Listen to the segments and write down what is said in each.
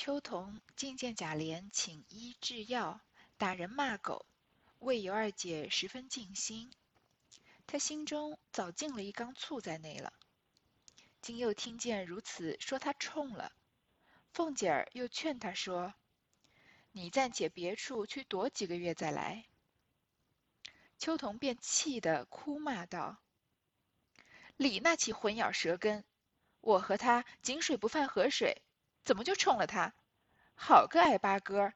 秋桐觐见贾琏，请医治药，打人骂狗，为尤二姐十分尽心。他心中早进了一缸醋在内了。今又听见如此说，他冲了。凤姐儿又劝他说：“你暂且别处去躲几个月再来。”秋桐便气得哭骂道：“李那起混咬舌根，我和他井水不犯河水。”怎么就冲了他？好个矮八哥，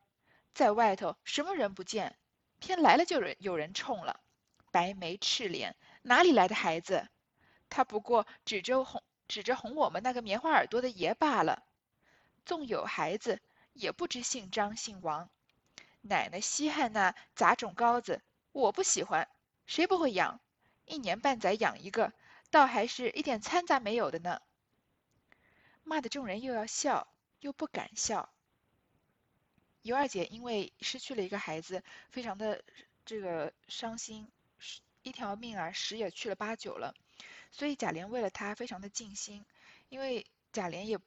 在外头什么人不见，偏来了就有人冲了。白眉赤脸，哪里来的孩子？他不过指着哄指着哄我们那个棉花耳朵的爷罢了。纵有孩子，也不知姓张姓王。奶奶稀罕那杂种羔子，我不喜欢。谁不会养？一年半载养一个，倒还是一点掺杂没有的呢。骂的众人又要笑。又不敢笑。尤二姐因为失去了一个孩子，非常的这个伤心，一条命啊，十也去了八九了。所以贾琏为了她非常的尽心，因为贾琏也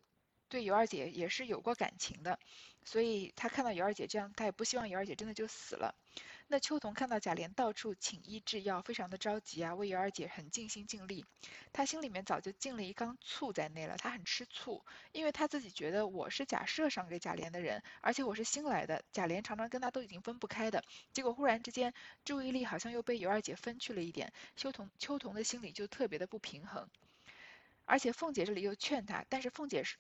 对尤二姐也是有过感情的，所以他看到尤二姐这样，他也不希望尤二姐真的就死了。那秋桐看到贾琏到处请医治药，非常的着急啊，为尤二姐很尽心尽力。他心里面早就进了一缸醋在内了，他很吃醋，因为他自己觉得我是假设赏给贾琏的人，而且我是新来的，贾琏常常跟他都已经分不开的，结果忽然之间注意力好像又被尤二姐分去了一点，秋桐秋桐的心里就特别的不平衡。而且凤姐这里又劝他，但是凤姐是。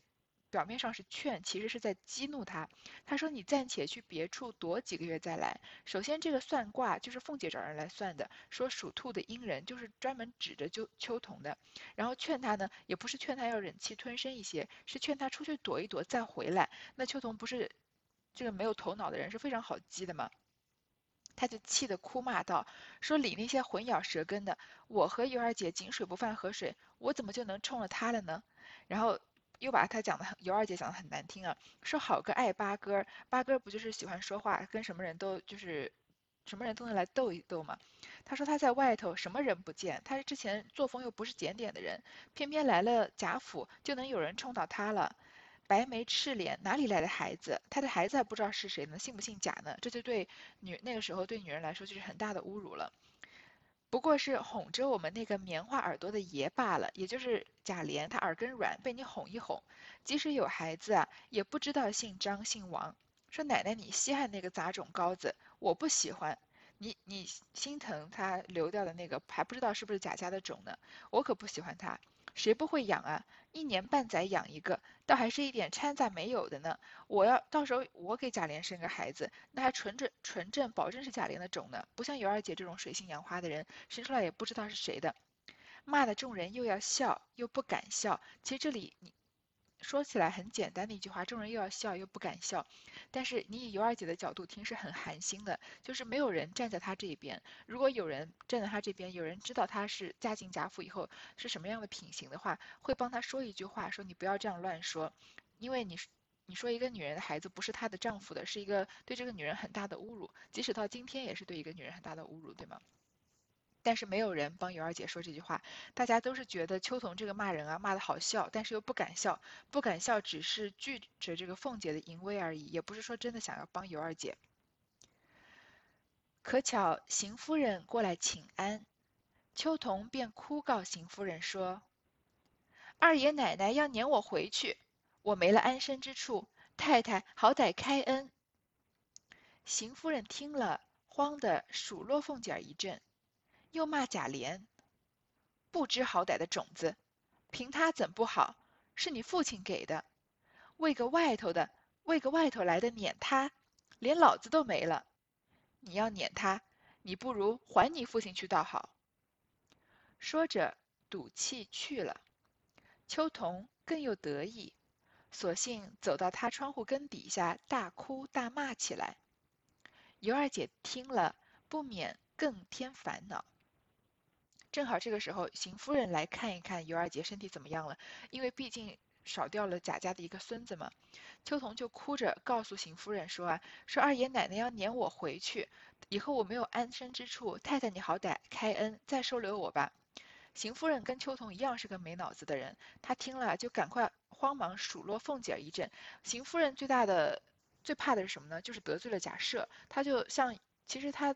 表面上是劝，其实是在激怒他。他说：“你暂且去别处躲几个月再来。”首先，这个算卦就是凤姐找人来算的，说属兔的阴人就是专门指着就秋桐的。然后劝他呢，也不是劝他要忍气吞声一些，是劝他出去躲一躲再回来。那秋桐不是这个没有头脑的人，是非常好激的嘛。他就气得哭骂道：“说理那些混咬舌根的，我和尤二姐井水不犯河水，我怎么就能冲了他了呢？”然后。又把他讲的很尤二姐讲的很难听啊，说好个爱八哥，八哥不就是喜欢说话，跟什么人都就是什么人都能来斗一斗嘛。他说他在外头什么人不见，他之前作风又不是检点的人，偏偏来了贾府就能有人冲到他了。白眉赤脸，哪里来的孩子？他的孩子还不知道是谁呢，信不信贾呢？这就对女那个时候对女人来说就是很大的侮辱了。不过是哄着我们那个棉花耳朵的爷罢了，也就是贾琏，他耳根软，被你哄一哄。即使有孩子啊，也不知道姓张姓王。说奶奶你稀罕那个杂种羔子，我不喜欢。你你心疼他流掉的那个，还不知道是不是贾家的种呢？我可不喜欢他。谁不会养啊？一年半载养一个，倒还是一点掺杂没有的呢。我要到时候我给贾琏生个孩子，那还纯正纯正，保证是贾琏的种呢。不像尤二姐这种水性杨花的人，生出来也不知道是谁的。骂的众人又要笑，又不敢笑。其实这里你。说起来很简单的一句话，众人又要笑又不敢笑，但是你以尤二姐的角度听是很寒心的，就是没有人站在她这一边。如果有人站在她这边，有人知道她是嫁进贾府以后是什么样的品行的话，会帮她说一句话，说你不要这样乱说，因为你你说一个女人的孩子不是她的丈夫的，是一个对这个女人很大的侮辱，即使到今天也是对一个女人很大的侮辱，对吗？但是没有人帮尤二姐说这句话，大家都是觉得秋桐这个骂人啊，骂的好笑，但是又不敢笑，不敢笑只是拒着这个凤姐的淫威而已，也不是说真的想要帮尤二姐。可巧邢夫人过来请安，秋桐便哭告邢夫人说：“二爷奶奶要撵我回去，我没了安身之处，太太好歹开恩。”邢夫人听了，慌得数落凤姐儿一阵。又骂贾琏，不知好歹的种子，凭他怎不好？是你父亲给的，为个外头的，为个外头来的撵他，连老子都没了。你要撵他，你不如还你父亲去倒好。说着，赌气去了。秋桐更又得意，索性走到他窗户根底下，大哭大骂起来。尤二姐听了，不免更添烦恼。正好这个时候，邢夫人来看一看尤二姐身体怎么样了，因为毕竟少掉了贾家的一个孙子嘛。秋桐就哭着告诉邢夫人说啊，说二爷奶奶要撵我回去，以后我没有安身之处，太太你好歹开恩再收留我吧。邢夫人跟秋桐一样是个没脑子的人，她听了就赶快慌忙数落凤姐儿一阵。邢夫人最大的最怕的是什么呢？就是得罪了贾赦。她就像其实她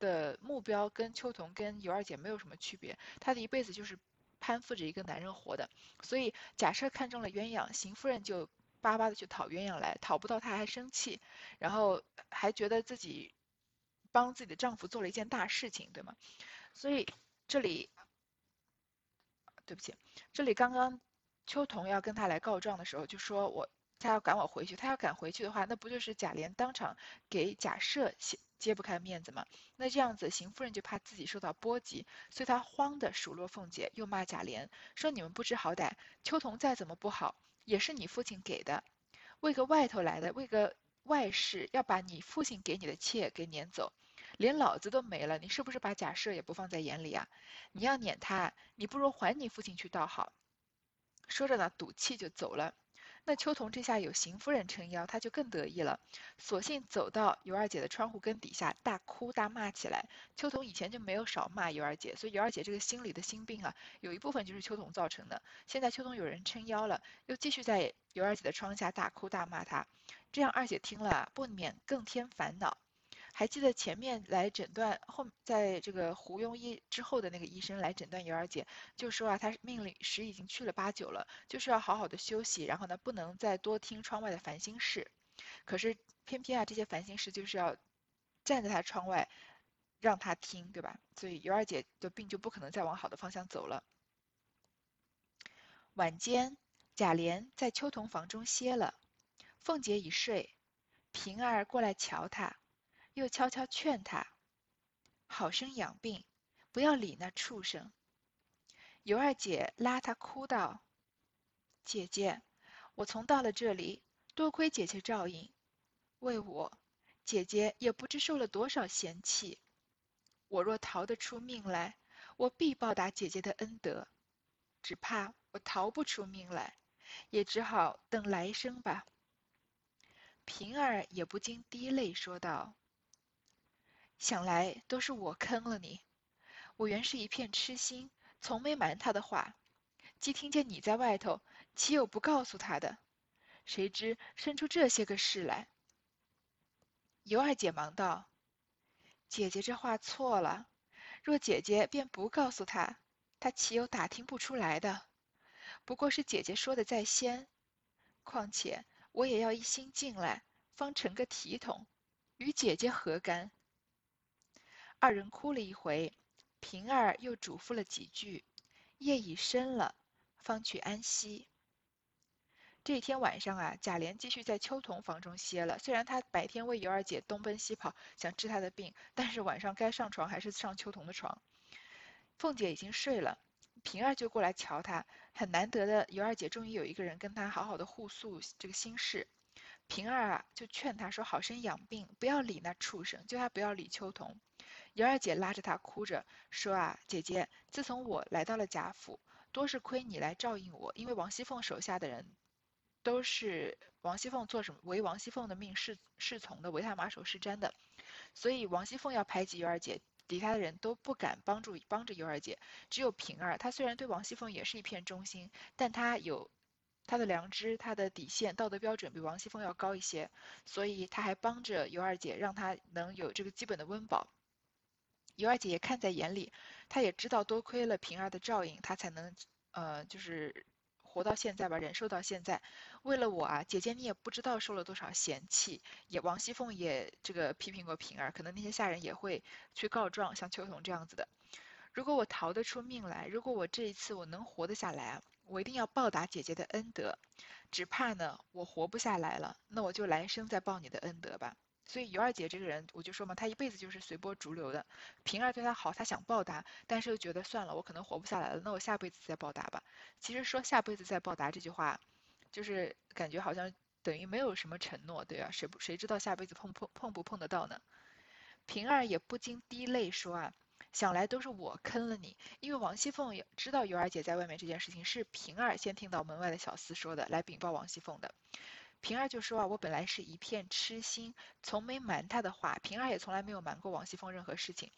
的目标跟秋桐跟尤二姐没有什么区别，她的一辈子就是攀附着一个男人活的。所以假设看中了鸳鸯，邢夫人就巴巴的去讨鸳鸯来，讨不到她还生气，然后还觉得自己帮自己的丈夫做了一件大事情，对吗？所以这里。对不起，这里刚刚秋桐要跟他来告状的时候，就说我他要赶我回去，他要赶回去的话，那不就是贾琏当场给贾赦揭揭不开面子吗？那这样子邢夫人就怕自己受到波及，所以她慌的数落凤姐，又骂贾琏，说你们不知好歹，秋桐再怎么不好，也是你父亲给的，为个外头来的，为个外室，要把你父亲给你的妾给撵走。连老子都没了，你是不是把贾赦也不放在眼里啊？你要撵他，你不如还你父亲去倒好。说着呢，赌气就走了。那秋桐这下有邢夫人撑腰，她就更得意了，索性走到尤二姐的窗户根底下，大哭大骂起来。秋桐以前就没有少骂尤二姐，所以尤二姐这个心里的心病啊，有一部分就是秋桐造成的。现在秋桐有人撑腰了，又继续在尤二姐的窗下大哭大骂她，这样二姐听了不免更添烦恼。还记得前面来诊断后，在这个胡庸医之后的那个医生来诊断尤二姐，就说啊，她命里时已经去了八九了，就是要好好的休息，然后呢，不能再多听窗外的烦心事。可是偏偏啊，这些烦心事就是要站在他窗外让他听，对吧？所以尤二姐的病就不可能再往好的方向走了。晚间，贾琏在秋桐房中歇了，凤姐已睡，平儿过来瞧她。又悄悄劝他，好生养病，不要理那畜生。尤二姐拉他哭道：“姐姐，我从到了这里，多亏姐姐照应，为我，姐姐也不知受了多少嫌弃。我若逃得出命来，我必报答姐姐的恩德；只怕我逃不出命来，也只好等来生吧。”平儿也不禁滴泪说道。想来都是我坑了你，我原是一片痴心，从没瞒他的话。既听见你在外头，岂有不告诉他的？谁知生出这些个事来。尤二姐忙道：“姐姐这话错了，若姐姐便不告诉他，他岂有打听不出来的？不过是姐姐说的在先。况且我也要一心进来，方成个体统，与姐姐何干？”二人哭了一回，平儿又嘱咐了几句，夜已深了，方去安息。这一天晚上啊，贾琏继续在秋桐房中歇了。虽然他白天为尤二姐东奔西跑，想治她的病，但是晚上该上床还是上秋桐的床。凤姐已经睡了，平儿就过来瞧她。很难得的，尤二姐终于有一个人跟她好好的互诉这个心事。平儿啊，就劝她说：“好生养病，不要理那畜生，叫她不要理秋桐。”尤二姐拉着她哭着说：“啊，姐姐，自从我来到了贾府，多是亏你来照应我。因为王熙凤手下的人，都是王熙凤做什么，为王熙凤的命侍侍从的，为她马首是瞻的。所以王熙凤要排挤尤二姐，敌她的人都不敢帮助帮着尤二姐。只有平儿，她虽然对王熙凤也是一片忠心，但她有她的良知，她的底线，道德标准比王熙凤要高一些，所以她还帮着尤二姐，让她能有这个基本的温饱。”尤二姐也看在眼里，她也知道多亏了平儿的照应，她才能，呃，就是活到现在吧，忍受到现在。为了我啊，姐姐你也不知道受了多少嫌弃，也王熙凤也这个批评过平儿，可能那些下人也会去告状，像秋桐这样子的。如果我逃得出命来，如果我这一次我能活得下来啊，我一定要报答姐姐的恩德。只怕呢，我活不下来了，那我就来生再报你的恩德吧。所以尤二姐这个人，我就说嘛，她一辈子就是随波逐流的。平儿对她好，她想报答，但是又觉得算了，我可能活不下来了，那我下辈子再报答吧。其实说下辈子再报答这句话，就是感觉好像等于没有什么承诺，对啊，谁不谁知道下辈子碰碰碰不碰得到呢？平儿也不禁滴泪说啊，想来都是我坑了你，因为王熙凤也知道尤二姐在外面这件事情，是平儿先听到门外的小厮说的，来禀报王熙凤的。平儿就说啊，我本来是一片痴心，从没瞒他的话。平儿也从来没有瞒过王熙凤任何事情。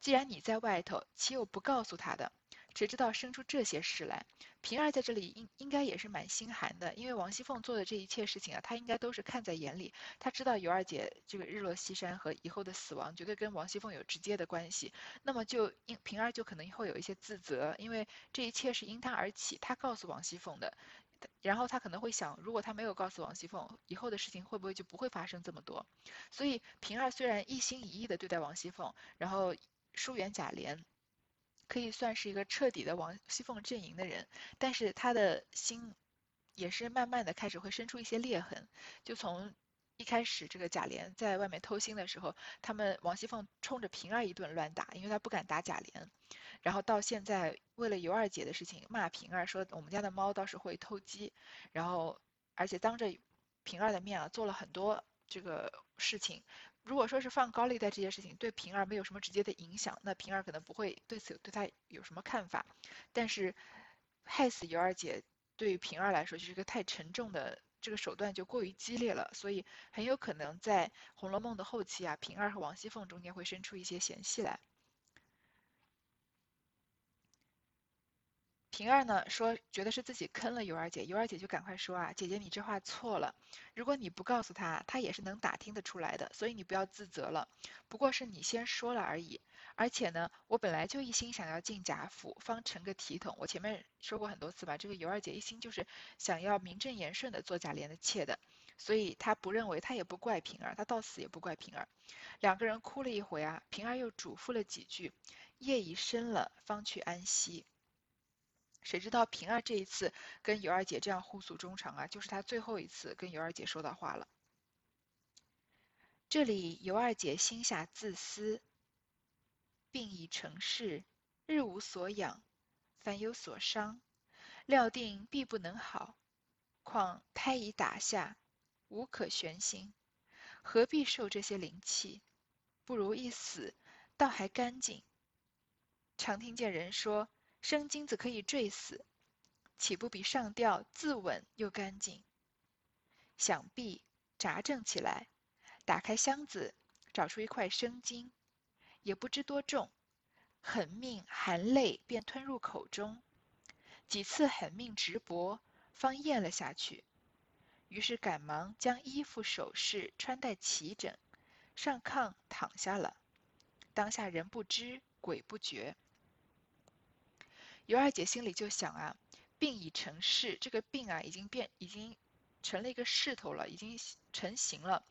既然你在外头，岂有不告诉他的？谁知道生出这些事来？平儿在这里应应该也是蛮心寒的，因为王熙凤做的这一切事情啊，她应该都是看在眼里。她知道尤二姐这个日落西山和以后的死亡绝对跟王熙凤有直接的关系，那么就因平儿就可能会有一些自责，因为这一切是因她而起，她告诉王熙凤的。然后他可能会想，如果他没有告诉王熙凤，以后的事情会不会就不会发生这么多？所以平儿虽然一心一意的对待王熙凤，然后疏远贾琏。可以算是一个彻底的王熙凤阵营的人，但是他的心也是慢慢的开始会生出一些裂痕。就从一开始这个贾琏在外面偷腥的时候，他们王熙凤冲着平儿一顿乱打，因为他不敢打贾琏。然后到现在为了尤二姐的事情骂平儿，说我们家的猫倒是会偷鸡，然后而且当着平儿的面啊做了很多这个事情。如果说是放高利贷这些事情对平儿没有什么直接的影响，那平儿可能不会对此对他有什么看法。但是害死尤二姐对于平儿来说就是一个太沉重的这个手段就过于激烈了，所以很有可能在《红楼梦》的后期啊，平儿和王熙凤中间会生出一些嫌隙来。平儿呢说，觉得是自己坑了尤二姐，尤二姐就赶快说啊，姐姐你这话错了，如果你不告诉她，她也是能打听得出来的，所以你不要自责了，不过是你先说了而已。而且呢，我本来就一心想要进贾府，方成个体统。我前面说过很多次吧，这个尤二姐一心就是想要名正言顺的做贾琏的妾的，所以她不认为，她也不怪平儿，她到死也不怪平儿。两个人哭了一回啊，平儿又嘱咐了几句，夜已深了，方去安息。谁知道平儿这一次跟尤二姐这样互诉衷肠啊，就是她最后一次跟尤二姐说到话了。这里尤二姐心下自私，病已成事，日无所养，凡有所伤，料定必不能好。况胎已打下，无可悬心，何必受这些灵气？不如一死，倒还干净。常听见人说。生金子可以坠死，岂不比上吊自刎又干净？想必扎正起来，打开箱子，找出一块生金，也不知多重，狠命含泪便吞入口中，几次狠命直搏，方咽了下去。于是赶忙将衣服首饰穿戴齐整，上炕躺下了。当下人不知，鬼不觉。尤二姐心里就想啊，病已成势，这个病啊已经变，已经成了一个势头了，已经成型了。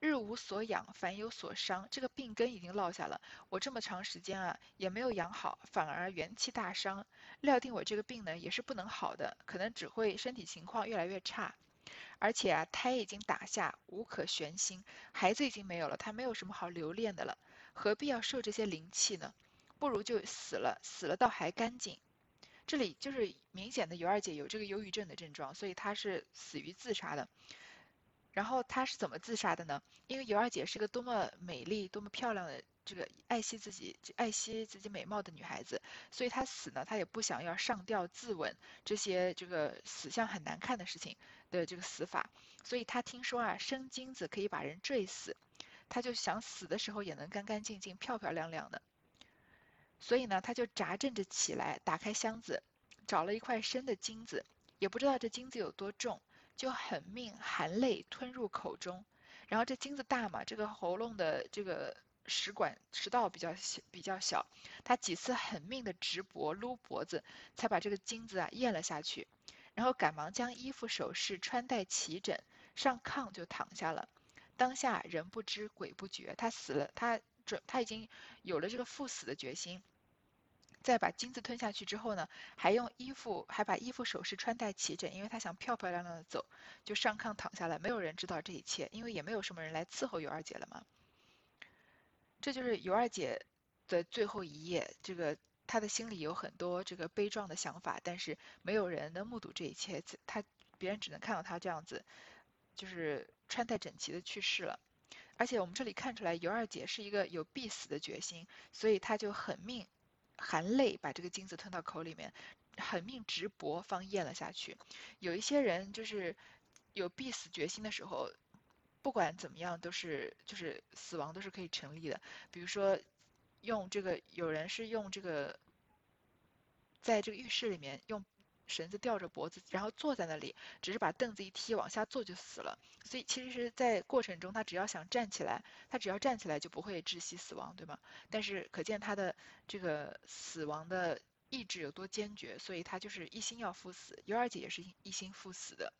日无所养，凡有所伤，这个病根已经落下了。我这么长时间啊，也没有养好，反而元气大伤。料定我这个病呢，也是不能好的，可能只会身体情况越来越差。而且啊，胎已经打下，无可悬心，孩子已经没有了，他没有什么好留恋的了，何必要受这些灵气呢？不如就死了，死了倒还干净。这里就是明显的尤二姐有这个忧郁症的症状，所以她是死于自杀的。然后她是怎么自杀的呢？因为尤二姐是个多么美丽、多么漂亮的这个爱惜自己、爱惜自己美貌的女孩子，所以她死呢，她也不想要上吊自刎这些这个死相很难看的事情的这个死法，所以她听说啊生金子可以把人坠死，她就想死的时候也能干干净净、漂漂亮亮的。所以呢，他就扎正着起来，打开箱子，找了一块生的金子，也不知道这金子有多重，就狠命含泪吞入口中。然后这金子大嘛，这个喉咙的这个食管食道比较小，比较小，他几次狠命的直搏撸脖子，才把这个金子啊咽了下去。然后赶忙将衣服首饰穿戴齐整，上炕就躺下了。当下人不知鬼不觉，他死了，他。准他已经有了这个赴死的决心，在把金子吞下去之后呢，还用衣服还把衣服首饰穿戴齐整，因为他想漂漂亮亮的走，就上炕躺下来，没有人知道这一切，因为也没有什么人来伺候尤二姐了嘛。这就是尤二姐的最后一夜，这个她的心里有很多这个悲壮的想法，但是没有人能目睹这一切，她别人只能看到她这样子，就是穿戴整齐的去世了。而且我们这里看出来，尤二姐是一个有必死的决心，所以她就狠命含泪把这个金子吞到口里面，狠命直搏方咽了下去。有一些人就是有必死决心的时候，不管怎么样都是就是死亡都是可以成立的。比如说用这个，有人是用这个在这个浴室里面用绳子吊着脖子，然后坐在那里，只是把凳子一踢往下坐就死了。所以其实是在过程中，他只要想站起来，他只要站起来就不会窒息死亡，对吗？但是可见他的这个死亡的意志有多坚决，所以他就是一心要赴死。尤二姐也是一心赴死的。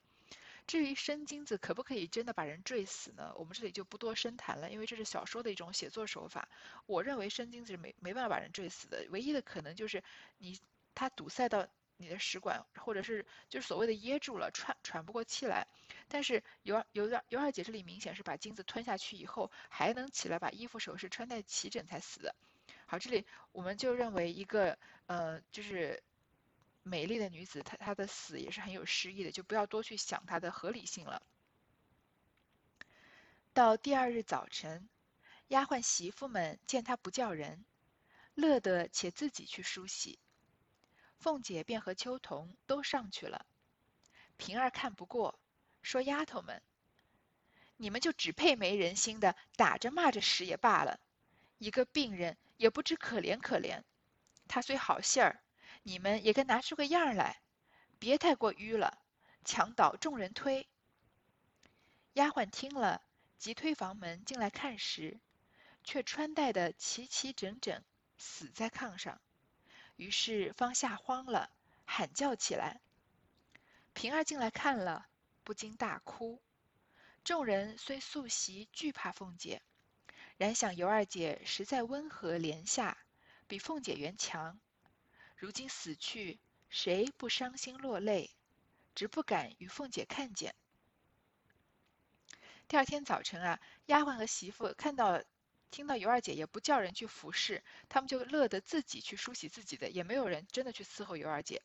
至于生金子可不可以真的把人坠死呢？我们这里就不多深谈了，因为这是小说的一种写作手法。我认为生金子是没没办法把人坠死的，唯一的可能就是你他堵塞到你的食管，或者是就是所谓的噎住了，喘喘不过气来。但是尤尤二尤二姐这里明显是把金子吞下去以后还能起来，把衣服首饰穿戴齐整才死的。好，这里我们就认为一个呃就是。美丽的女子，她她的死也是很有诗意的，就不要多去想她的合理性了。到第二日早晨，丫鬟媳妇们见她不叫人，乐得且自己去梳洗。凤姐便和秋桐都上去了。平儿看不过，说：“丫头们，你们就只配没人心的打着骂着使也罢了，一个病人也不知可怜可怜。他虽好信儿。”你们也该拿出个样来，别太过迂了，墙倒众人推。丫鬟听了，急推房门进来看时，却穿戴的齐齐整整，死在炕上。于是方吓慌了，喊叫起来。平儿进来看了，不禁大哭。众人虽素习惧怕凤姐，然想尤二姐实在温和怜下，比凤姐原强。如今死去，谁不伤心落泪？只不敢与凤姐看见。第二天早晨啊，丫鬟和媳妇看到、听到尤二姐也不叫人去服侍，他们就乐得自己去梳洗自己的，也没有人真的去伺候尤二姐。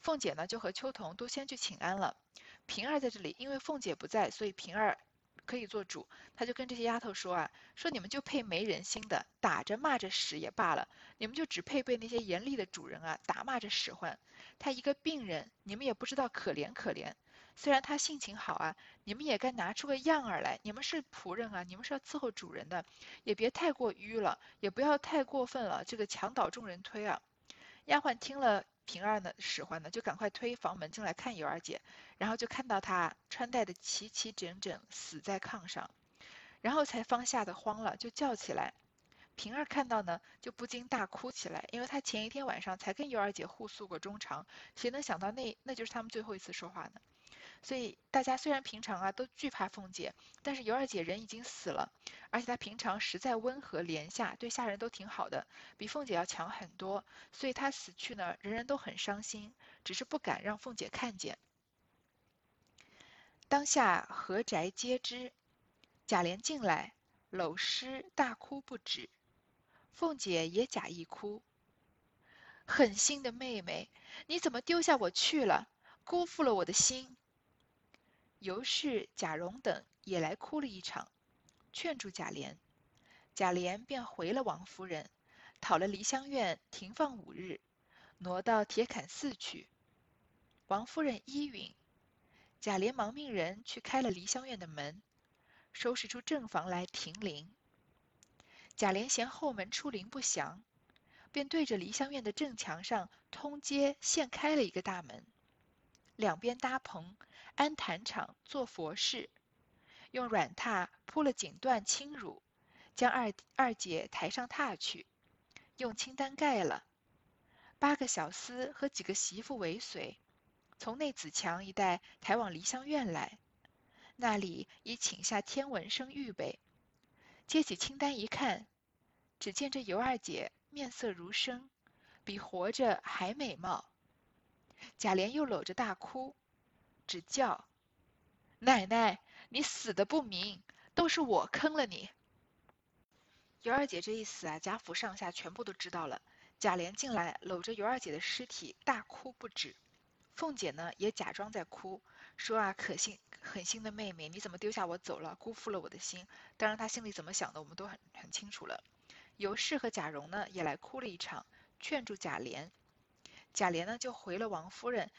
凤姐呢，就和秋桐都先去请安了。平儿在这里，因为凤姐不在，所以平儿。可以做主，他就跟这些丫头说啊，说你们就配没人心的，打着骂着使也罢了，你们就只配被那些严厉的主人啊打骂着使唤。他一个病人，你们也不知道可怜可怜。虽然他性情好啊，你们也该拿出个样儿来。你们是仆人啊，你们是要伺候主人的，也别太过迂了，也不要太过分了。这个墙倒众人推啊。丫鬟听了。平儿呢使唤呢，就赶快推房门进来看尤二姐，然后就看到她穿戴的齐齐整整，死在炕上，然后才方吓得慌了，就叫起来。平儿看到呢，就不禁大哭起来，因为她前一天晚上才跟尤二姐互诉过衷肠，谁能想到那那就是他们最后一次说话呢？所以大家虽然平常啊都惧怕凤姐，但是尤二姐人已经死了，而且她平常实在温和怜下，对下人都挺好的，比凤姐要强很多。所以她死去呢，人人都很伤心，只是不敢让凤姐看见。当下何宅皆知，贾琏进来，搂尸大哭不止，凤姐也假意哭。狠心的妹妹，你怎么丢下我去了，辜负了我的心？尤氏、贾蓉等也来哭了一场，劝住贾琏，贾琏便回了王夫人，讨了梨香院停放五日，挪到铁槛寺去。王夫人依允，贾琏忙命人去开了梨香院的门，收拾出正房来停灵。贾琏嫌后门出灵不祥，便对着梨香院的正墙上通街现开了一个大门，两边搭棚。安坛场做佛事，用软榻铺了锦缎轻褥，将二二姐抬上榻去，用青单盖了。八个小厮和几个媳妇尾随，从内子墙一带抬往梨香院来。那里已请下天文生预备。接起青单一看，只见这尤二姐面色如生，比活着还美貌。贾琏又搂着大哭。只叫奶奶，你死的不明，都是我坑了你。尤二姐这一死啊，贾府上下全部都知道了。贾琏进来搂着尤二姐的尸体大哭不止，凤姐呢也假装在哭，说啊可心狠心的妹妹，你怎么丢下我走了，辜负了我的心？当然她心里怎么想的，我们都很很清楚了。尤氏和贾蓉呢也来哭了一场，劝住贾琏。贾琏呢就回了王夫人。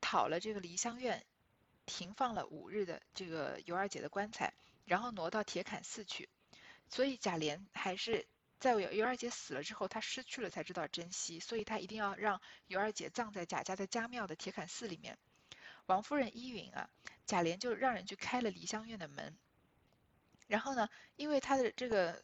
讨了这个梨香院，停放了五日的这个尤二姐的棺材，然后挪到铁槛寺去。所以贾琏还是在尤二姐死了之后，他失去了才知道珍惜，所以他一定要让尤二姐葬在贾家的家庙的铁槛寺里面。王夫人依允啊，贾琏就让人去开了梨香院的门。然后呢，因为他的这个，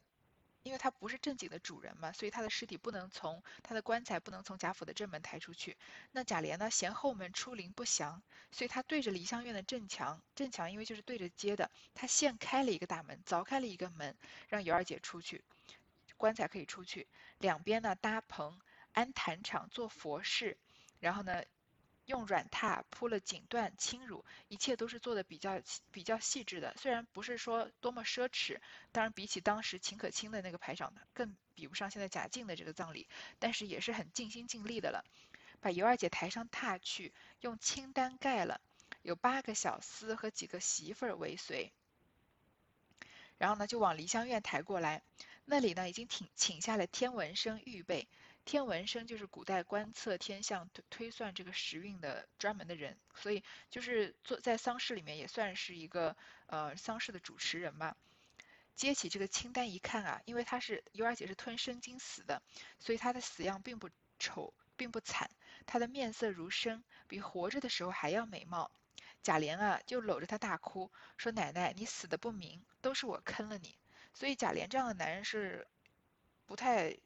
因为他不是正经的主人嘛，所以他的尸体不能从他的棺材不能从贾府的正门抬出去。那贾琏呢，嫌后门出灵不祥，所以他对着梨香院的正墙，正墙因为就是对着街的，他现开了一个大门，凿开了一个门，让尤二姐出去。棺材可以出去，两边呢搭棚，安坛场做佛事，然后呢用软榻铺了锦缎轻褥，一切都是做的比较比较细致的。虽然不是说多么奢侈，当然比起当时秦可卿的那个排场的，更比不上现在贾静的这个葬礼，但是也是很尽心尽力的了。把尤二姐抬上榻去，用青单盖了，有八个小厮和几个媳妇儿为随，然后呢就往梨香院抬过来。那里呢，已经请请下了天文生预备。天文生就是古代观测天象、推推算这个时运的专门的人，所以就是做在丧事里面也算是一个呃丧事的主持人吧。接起这个清单一看啊，因为他是尤二姐是吞生津死的，所以她的死样并不丑，并不惨，她的面色如生，比活着的时候还要美貌。贾琏啊，就搂着她大哭，说：“奶奶，你死的不明，都是我坑了你。”所以贾琏这样的男人是不太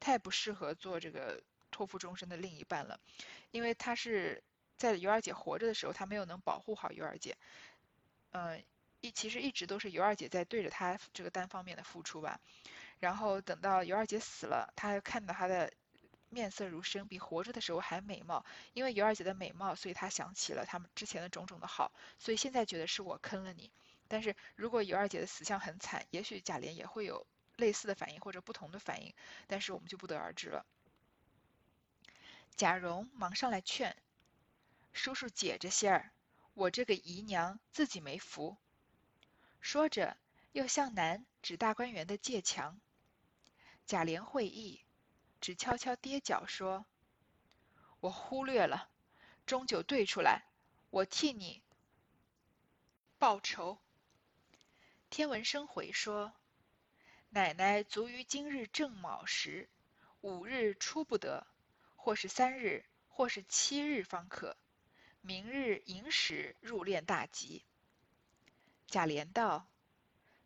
太不适合做这个托付终身的另一半了，因为他是在尤二姐活着的时候，他没有能保护好尤二姐，嗯，一其实一直都是尤二姐在对着他这个单方面的付出吧，然后等到尤二姐死了，他看到她的面色如生，比活着的时候还美貌，因为尤二姐的美貌，所以他想起了他们之前的种种的好，所以现在觉得是我坑了你。但是如果尤二姐的死相很惨，也许贾琏也会有类似的反应或者不同的反应，但是我们就不得而知了。贾蓉忙上来劝：“叔叔解着些儿，我这个姨娘自己没福。”说着又向南指大观园的界墙。贾琏会意，只悄悄跌脚说：“我忽略了，终究对出来，我替你报仇。”天文生回说：“奶奶卒于今日正卯时，五日出不得，或是三日，或是七日方可。明日寅时入殓大吉。”贾琏道：“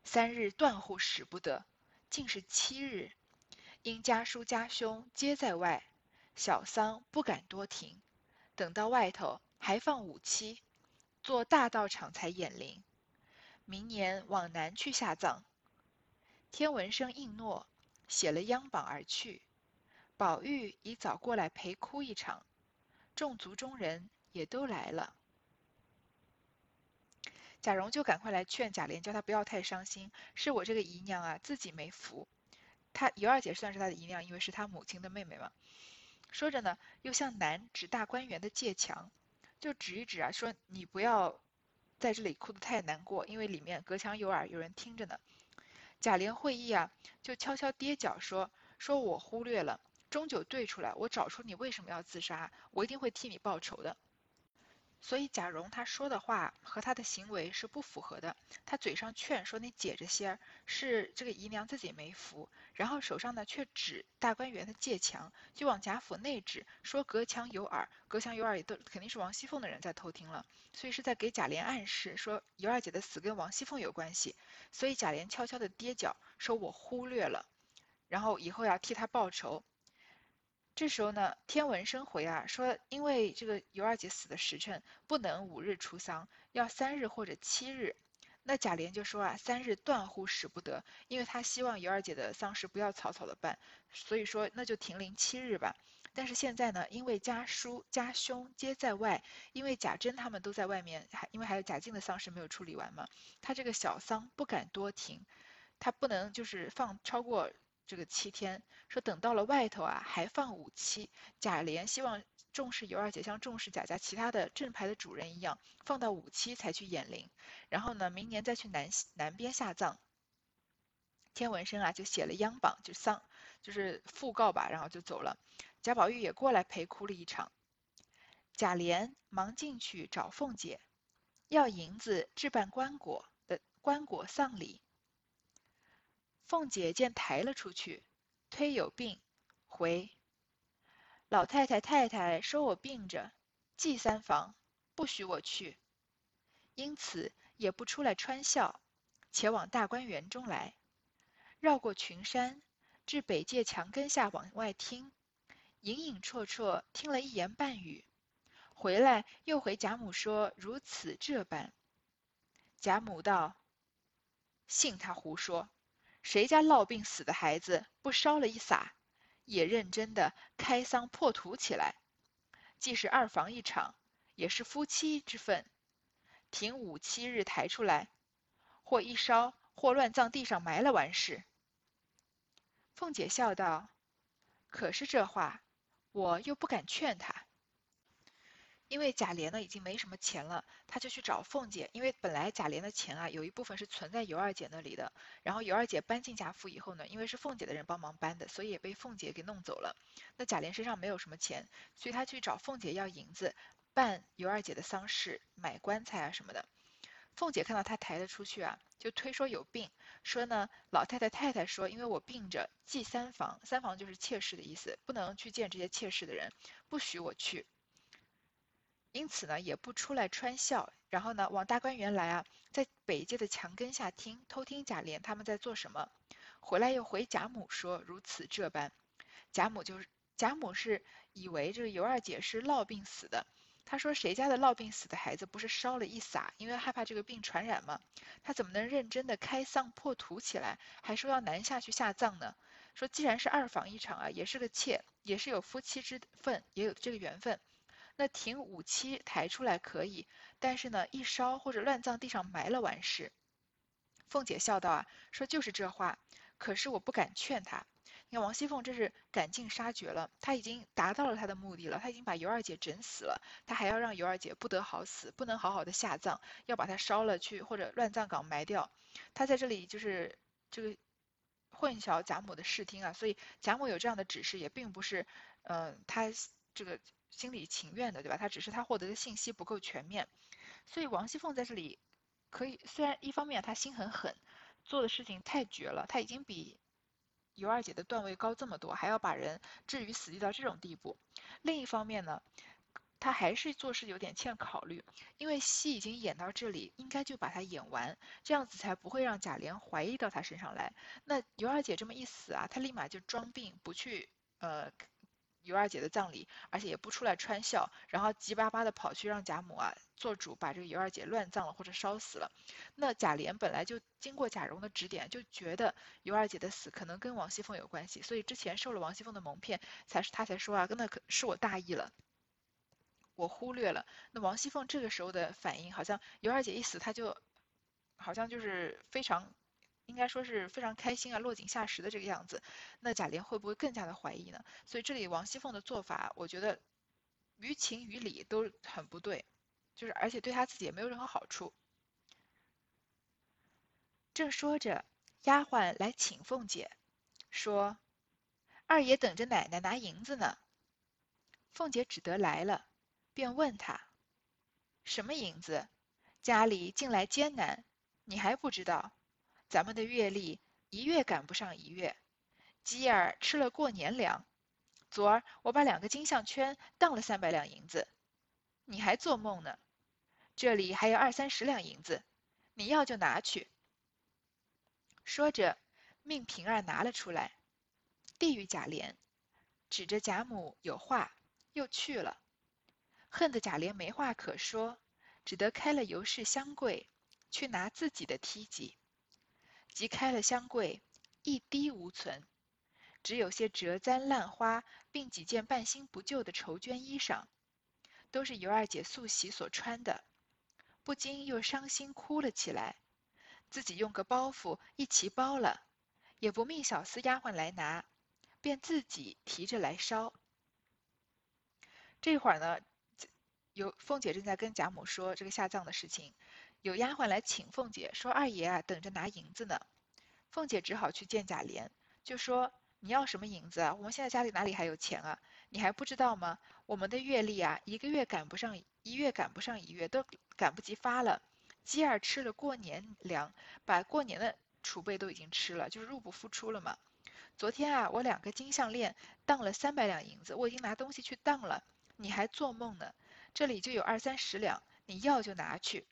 三日断乎使不得，竟是七日。因家叔家兄皆在外，小丧不敢多停，等到外头还放五七，做大道场才演灵。”明年往南去下葬，天文生应诺，写了央榜而去。宝玉已早过来陪哭一场，众族中人也都来了。贾蓉就赶快来劝贾琏，叫他不要太伤心。是我这个姨娘啊，自己没福。他尤二姐算是他的姨娘，因为是他母亲的妹妹嘛。说着呢，又向南指大观园的界墙，就指一指啊，说你不要。在这里哭得太难过，因为里面隔墙有耳，有人听着呢。贾琏会议啊，就悄悄跌脚说：“说我忽略了，终究对出来，我找出你为什么要自杀，我一定会替你报仇的。”所以贾蓉他说的话和他的行为是不符合的。他嘴上劝说你解着些儿，是这个姨娘自己没福，然后手上呢却指大观园的界墙，就往贾府内指，说隔墙有耳，隔墙有耳也都肯定是王熙凤的人在偷听了，所以是在给贾琏暗示说尤二姐的死跟王熙凤有关系。所以贾琏悄悄的跌脚，说我忽略了，然后以后要替他报仇。这时候呢，天文生回啊，说因为这个尤二姐死的时辰不能五日出丧，要三日或者七日。那贾琏就说啊，三日断乎使不得，因为他希望尤二姐的丧事不要草草的办，所以说那就停灵七日吧。但是现在呢，因为家叔家兄皆在外，因为贾珍他们都在外面，还因为还有贾静的丧事没有处理完嘛，他这个小丧不敢多停，他不能就是放超过。这个七天，说等到了外头啊，还放五七。贾琏希望重视尤二姐，像重视贾家其他的正牌的主人一样，放到五七才去演灵。然后呢，明年再去南南边下葬。天文生啊，就写了央榜，就丧，就是讣告吧，然后就走了。贾宝玉也过来陪哭了一场。贾琏忙进去找凤姐，要银子置办棺椁的棺椁丧礼。凤姐见抬了出去，推有病，回。老太太太太说我病着，忌三房，不许我去，因此也不出来穿孝，且往大观园中来，绕过群山，至北界墙根下往外听，隐隐绰绰听了一言半语，回来又回贾母说如此这般。贾母道：“信他胡说。”谁家落病死的孩子不烧了一撒，也认真的开丧破土起来，既是二房一场，也是夫妻之分，停五七日抬出来，或一烧，或乱葬地上埋了完事。凤姐笑道：“可是这话，我又不敢劝他。”因为贾琏呢已经没什么钱了，他就去找凤姐。因为本来贾琏的钱啊有一部分是存在尤二姐那里的，然后尤二姐搬进贾府以后呢，因为是凤姐的人帮忙搬的，所以也被凤姐给弄走了。那贾琏身上没有什么钱，所以他去找凤姐要银子，办尤二姐的丧事，买棺材啊什么的。凤姐看到他抬得出去啊，就推说有病，说呢老太太太太说，因为我病着，忌三房，三房就是妾室的意思，不能去见这些妾室的人，不许我去。因此呢，也不出来穿孝，然后呢，往大观园来啊，在北界的墙根下听，偷听贾琏他们在做什么，回来又回贾母说如此这般，贾母就是贾母是以为这个尤二姐是落病死的，她说谁家的落病死的孩子不是烧了一撒，因为害怕这个病传染吗？她怎么能认真的开丧破土起来，还说要南下去下葬呢？说既然是二房一场啊，也是个妾，也是有夫妻之分，也有这个缘分。那停五七抬出来可以，但是呢，一烧或者乱葬地上埋了完事。凤姐笑道啊，说就是这话，可是我不敢劝他。你看王熙凤这是赶尽杀绝了，她已经达到了她的目的了，她已经把尤二姐整死了，她还要让尤二姐不得好死，不能好好的下葬，要把她烧了去或者乱葬岗埋掉。她在这里就是这个混淆贾母的视听啊，所以贾母有这样的指示也并不是，嗯，她这个。心里情愿的，对吧？他只是他获得的信息不够全面，所以王熙凤在这里可以，虽然一方面她心很狠，做的事情太绝了，她已经比尤二姐的段位高这么多，还要把人置于死地到这种地步。另一方面呢，她还是做事有点欠考虑，因为戏已经演到这里，应该就把它演完，这样子才不会让贾琏怀疑到她身上来。那尤二姐这么一死啊，她立马就装病不去，呃。尤二姐的葬礼，而且也不出来穿孝，然后急巴巴的跑去让贾母啊做主，把这个尤二姐乱葬了或者烧死了。那贾琏本来就经过贾蓉的指点，就觉得尤二姐的死可能跟王熙凤有关系，所以之前受了王熙凤的蒙骗，才是他才说啊，那可是我大意了，我忽略了。那王熙凤这个时候的反应，好像尤二姐一死，他就好像就是非常。应该说是非常开心啊，落井下石的这个样子，那贾琏会不会更加的怀疑呢？所以这里王熙凤的做法，我觉得于情于理都很不对，就是而且对她自己也没有任何好处。正说着，丫鬟来请凤姐，说二爷等着奶奶拿银子呢。凤姐只得来了，便问她什么银子？家里近来艰难，你还不知道？咱们的月例一月赶不上一月，鸡儿吃了过年粮。昨儿我把两个金项圈当了三百两银子，你还做梦呢？这里还有二三十两银子，你要就拿去。说着，命平儿拿了出来，递与贾琏，指着贾母有话，又去了。恨得贾琏没话可说，只得开了尤氏香柜，去拿自己的梯级。即开了香柜，一滴无存，只有些折簪烂花，并几件半新不旧的绸绢衣裳，都是尤二姐素喜所穿的，不禁又伤心哭了起来。自己用个包袱一齐包了，也不命小厮丫鬟来拿，便自己提着来烧。这会儿呢，有凤姐正在跟贾母说这个下葬的事情。有丫鬟来请凤姐，说二爷啊等着拿银子呢。凤姐只好去见贾琏，就说你要什么银子啊？我们现在家里哪里还有钱啊？你还不知道吗？我们的月例啊，一个月赶不上一月，赶不上一月，都赶不及发了。鸡儿吃了过年粮，把过年的储备都已经吃了，就是入不敷出了嘛。昨天啊，我两个金项链当了三百两银子，我已经拿东西去当了，你还做梦呢？这里就有二三十两，你要就拿去。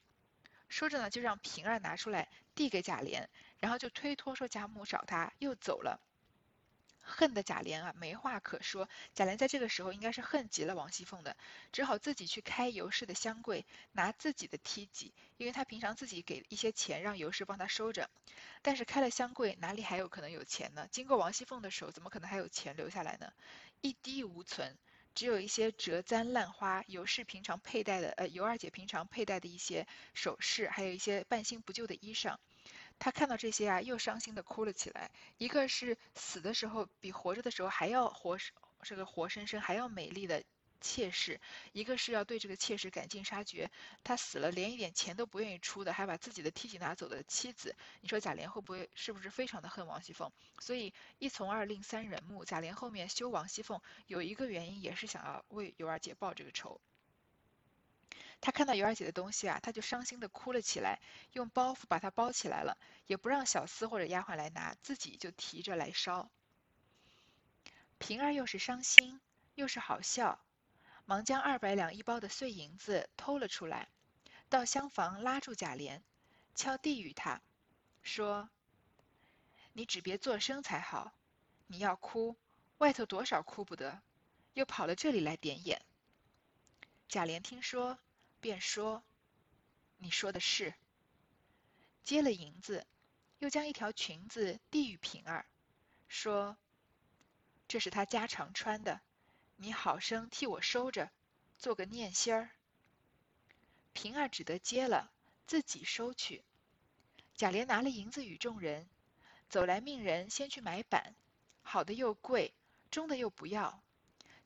说着呢，就让平儿拿出来递给贾琏，然后就推脱说贾母找他，又走了。恨的贾琏啊，没话可说。贾琏在这个时候应该是恨极了王熙凤的，只好自己去开尤氏的箱柜，拿自己的梯级，因为他平常自己给一些钱让尤氏帮他收着。但是开了箱柜，哪里还有可能有钱呢？经过王熙凤的手，怎么可能还有钱留下来呢？一滴无存，只有一些折簪烂花，尤氏平常佩戴的，呃，尤二姐平常佩戴的一些首饰，还有一些半新不旧的衣裳。她看到这些啊，又伤心的哭了起来。一个是死的时候比活着的时候还要活，这个活生生还要美丽的妾室；一个是要对这个妾室赶尽杀绝。他死了连一点钱都不愿意出的，还把自己的梯级拿走的妻子。你说贾琏会不会是不是非常的恨王熙凤？所以一从二令三人目，贾琏后面休王熙凤有一个原因，也是想要为尤二姐报这个仇。他看到尤二姐的东西啊，他就伤心的哭了起来，用包袱把它包起来了，也不让小厮或者丫鬟来拿，自己就提着来烧。平儿又是伤心又是好笑，忙将二百两一包的碎银子偷了出来，到厢房拉住贾琏，悄递与他，说：“你只别作声才好，你要哭，外头多少哭不得，又跑了这里来点眼。”贾琏听说。便说：“你说的是。”接了银子，又将一条裙子递与平儿，说：“这是他家常穿的，你好生替我收着，做个念心儿。”平儿只得接了，自己收去。贾琏拿了银子与众人，走来命人先去买板，好的又贵，中的又不要。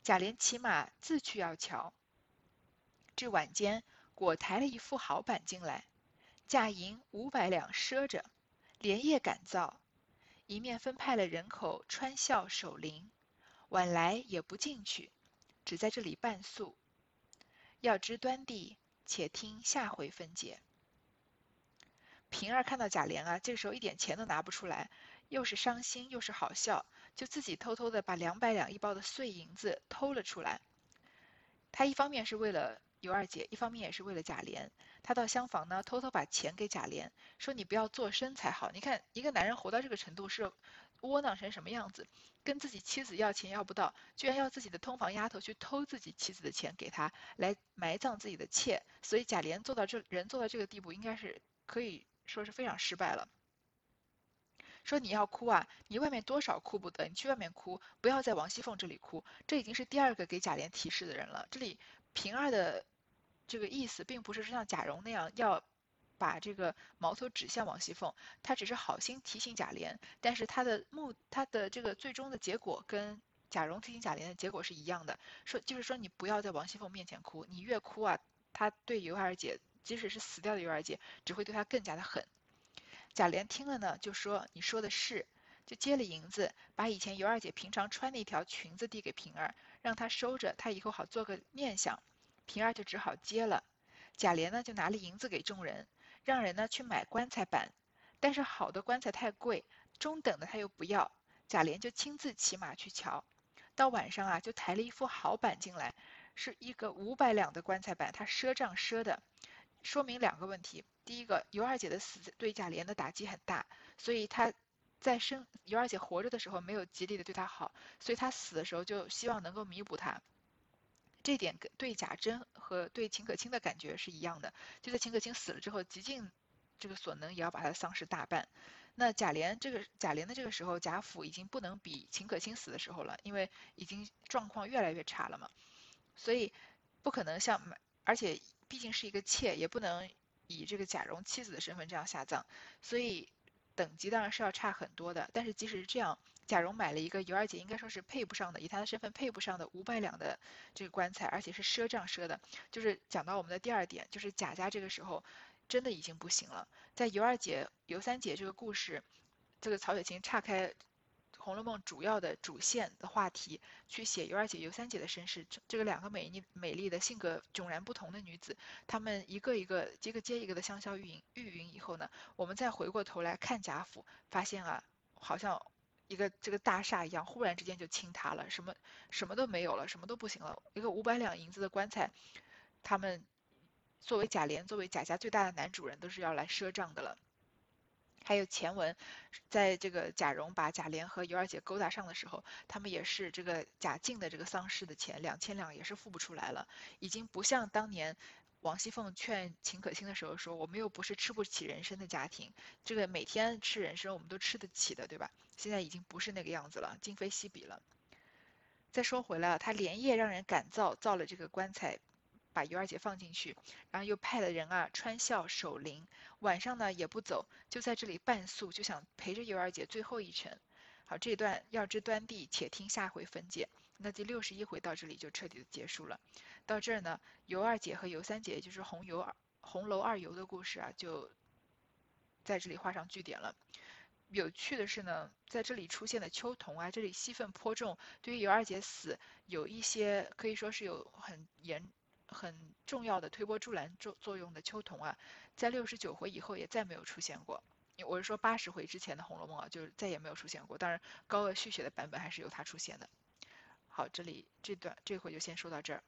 贾琏骑马自去要瞧。至晚间，果抬了一副好板进来，价银五百两赊着，连夜赶造，一面分派了人口穿孝守灵，晚来也不进去，只在这里半宿。要知端地，且听下回分解。平儿看到贾琏啊，这个时候一点钱都拿不出来，又是伤心又是好笑，就自己偷偷的把两百两一包的碎银子偷了出来。他一方面是为了。尤二姐一方面也是为了贾琏，她到厢房呢，偷偷把钱给贾琏，说你不要做声才好。你看一个男人活到这个程度是窝囊成什么样子，跟自己妻子要钱要不到，居然要自己的通房丫头去偷自己妻子的钱给他来埋葬自己的妾，所以贾琏做到这人做到这个地步，应该是可以说是非常失败了。说你要哭啊，你外面多少哭不得，你去外面哭，不要在王熙凤这里哭。这已经是第二个给贾琏提示的人了。这里平儿的。这个意思并不是像贾蓉那样要把这个矛头指向王熙凤，他只是好心提醒贾琏，但是他的目他的这个最终的结果跟贾蓉提醒贾琏的结果是一样的，说就是说你不要在王熙凤面前哭，你越哭啊，他对尤二姐，即使是死掉的尤二姐，只会对她更加的狠。贾琏听了呢，就说你说的是，就接了银子，把以前尤二姐平常穿的一条裙子递给平儿，让她收着，她以后好做个念想。平儿就只好接了，贾琏呢就拿了银子给众人，让人呢去买棺材板，但是好的棺材太贵，中等的他又不要，贾琏就亲自骑马去瞧，到晚上啊就抬了一副好板进来，是一个五百两的棺材板，他赊账赊的，说明两个问题，第一个尤二姐的死对贾琏的打击很大，所以他在生尤二姐活着的时候没有极力的对她好，所以他死的时候就希望能够弥补她。这点跟对贾珍和对秦可卿的感觉是一样的，就在秦可卿死了之后，极尽这个所能也要把他的丧事大办。那贾琏这个贾琏的这个时候，贾府已经不能比秦可卿死的时候了，因为已经状况越来越差了嘛，所以不可能像，而且毕竟是一个妾，也不能以这个贾蓉妻子的身份这样下葬，所以等级当然是要差很多的。但是即使是这样。贾蓉买了一个尤二姐应该说是配不上的，以她的身份配不上的五百两的这个棺材，而且是赊账赊的。就是讲到我们的第二点，就是贾家这个时候真的已经不行了。在尤二姐、尤三姐这个故事，这个曹雪芹岔开《红楼梦》主要的主线的话题去写尤二姐、尤三姐的身世，这个两个美丽、美丽的性格迥然不同的女子，她们一个一个一个接一个的香消玉殒玉殒以后呢，我们再回过头来看贾府，发现啊，好像。一个这个大厦一样，忽然之间就倾塌了，什么什么都没有了，什么都不行了。一个五百两银子的棺材，他们作为贾琏，作为贾家最大的男主人，都是要来赊账的了。还有前文，在这个贾蓉把贾琏和尤二姐勾搭上的时候，他们也是这个贾静的这个丧事的钱两千两也是付不出来了，已经不像当年。王熙凤劝秦可卿的时候说：“我们又不是吃不起人参的家庭，这个每天吃人参我们都吃得起的，对吧？现在已经不是那个样子了，今非昔比了。”再说回来啊，他连夜让人赶造，造了这个棺材，把尤二姐放进去，然后又派了人啊穿孝守灵，晚上呢也不走，就在这里伴宿，就想陪着尤二姐最后一程。好，这段要知端地，且听下回分解。那第六十一回到这里就彻底的结束了。到这儿呢，尤二姐和尤三姐，也就是红油二红楼二尤的故事啊，就在这里画上句点了。有趣的是呢，在这里出现的秋桐啊，这里戏份颇重，对于尤二姐死有一些可以说是有很严很重要的推波助澜作作用的秋桐啊，在六十九回以后也再没有出现过。我是说八十回之前的《红楼梦》啊，就再也没有出现过。当然，高鹗续写的版本还是有它出现的。好，这里这段这回就先说到这儿。